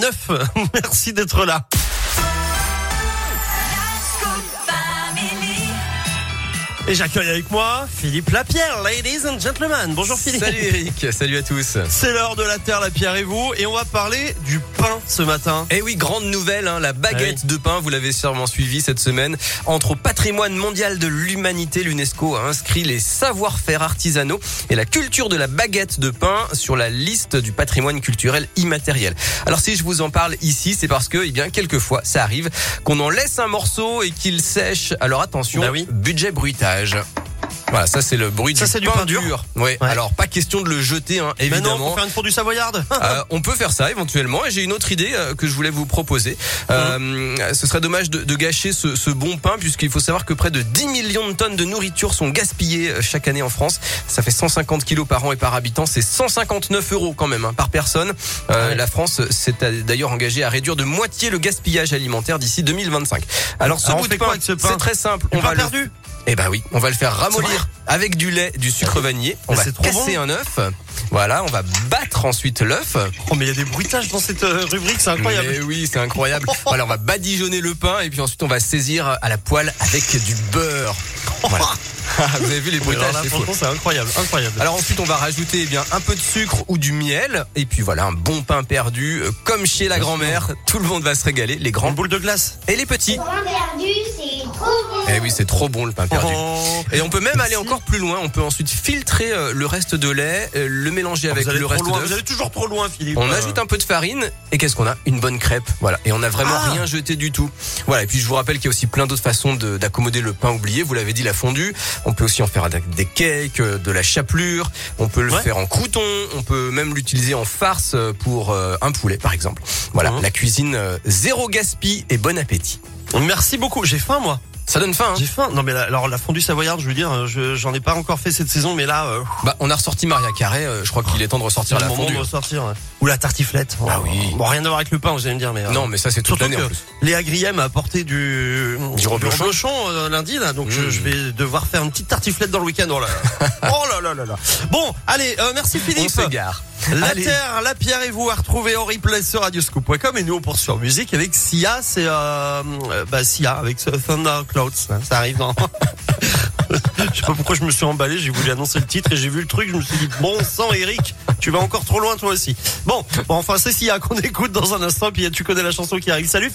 89. Merci d'être là. Et j'accueille avec moi Philippe Lapierre, ladies and gentlemen. Bonjour Philippe. Salut Eric, salut à tous. C'est l'heure de la Terre, la Pierre et vous. Et on va parler du pain ce matin. Eh oui, grande nouvelle, hein, la baguette Ah de pain, vous l'avez sûrement suivi cette semaine. Entre au patrimoine mondial de l'humanité, l'UNESCO a inscrit les savoir-faire artisanaux et la culture de la baguette de pain sur la liste du patrimoine culturel immatériel. Alors si je vous en parle ici, c'est parce que, eh bien, quelquefois, ça arrive qu'on en laisse un morceau et qu'il sèche. Alors attention, Bah oui. budget Voilà, ça c'est le bruit Ça, du c'est du pain, pain dur. Ouais. Ouais. Alors pas question de le jeter, hein, Maintenant, évidemment. pour faire une fondue savoyarde. Euh, on peut faire ça éventuellement et j'ai une autre idée euh, que je voulais vous proposer. Euh, Mmh. ce serait dommage de, de gâcher ce, ce bon pain puisqu'il faut savoir que près de 10 millions de tonnes de nourriture sont gaspillées chaque année en France. Ça fait 150 kilos par an et par habitant. C'est 159 euros quand même hein, par personne. Ouais. La France s'est d'ailleurs engagée à réduire de moitié le gaspillage alimentaire d'ici 2025. Alors ce Alors, on bout de pain, pain c'est très simple. On pain va le. Eh ben oui, on va le faire ramollir avec du lait, du sucre vanillé. On Mais va casser bon. un œuf. Voilà, on va battre ensuite l'œuf. Oh, mais il y a des bruitages dans cette euh, rubrique, c'est incroyable. Mais oui, c'est incroyable. voilà, on va badigeonner le pain et puis ensuite on va saisir à la poêle avec du beurre. Voilà. Vous avez vu les bruitages, là, c'est fou. c'est incroyable, incroyable. Alors ensuite on va rajouter eh bien un peu de sucre ou du miel et puis voilà un bon pain perdu euh, comme chez la grand-mère. Tout le monde va se régaler, les Une grands boule de glace. et les petits. pain perdu, c'est trop bon. Eh oui, c'est trop bon le pain perdu. Oh. Et on peut même aller encore plus loin. On peut ensuite filtrer euh, le reste de lait, euh, le mélanger avec vous allez le reste loin. d'œuf. Vous allez toujours trop loin, Philippe. On Euh, ajoute un peu de farine et qu'est-ce qu'on a? Une bonne crêpe. Voilà. Et on n'a vraiment Ah rien jeté du tout. Voilà. Et puis je vous rappelle qu'il y a aussi plein d'autres façons de- d'accommoder le pain oublié. Vous l'avez dit, la fondue. On peut aussi en faire avec des cakes, euh, de la chapelure. On peut le Ouais. faire en crouton. On peut même l'utiliser en farce euh, pour euh, un poulet, par exemple. Voilà. Mhm. La cuisine zéro gaspille et bon appétit. Merci beaucoup. J'ai faim, moi. Ça donne faim. Hein J'ai faim. Non, mais la- alors la fondue savoyarde, je veux dire, je- j'en ai pas encore fait cette saison, mais là, euh, bah, on a ressorti Maria Carré. euh, je crois qu'il est temps de ressortir le la moment fondue. de ressortir. ouais. Ou la tartiflette. Ah Oh, oui. Bon, rien à voir avec le pain, vous allez me dire, mais. euh, Non, mais ça c'est toute l'année que en plus. Léa Griem a apporté du, Du reblochon. euh, lundi, là, donc je, Mmh. je vais devoir faire une petite tartiflette dans le week-end. Oh là là. oh là là là là. Bon, allez, euh, merci On Philippe. s'égare. La Allez. Terre, la Pierre et vous à retrouver en replay sur radioscoop.com et nous on poursuit en musique avec Sia, c'est euh, euh, bah Sia avec ce Thunder Clouds, hein, ça arrive dans. je sais pas pourquoi je me suis emballé, j'ai voulu annoncer le titre et j'ai vu le truc, je me suis dit bon sang Eric, tu vas encore trop loin toi aussi. Bon, bon enfin c'est Sia qu'on écoute dans un instant puis tu connais la chanson qui arrive. Salut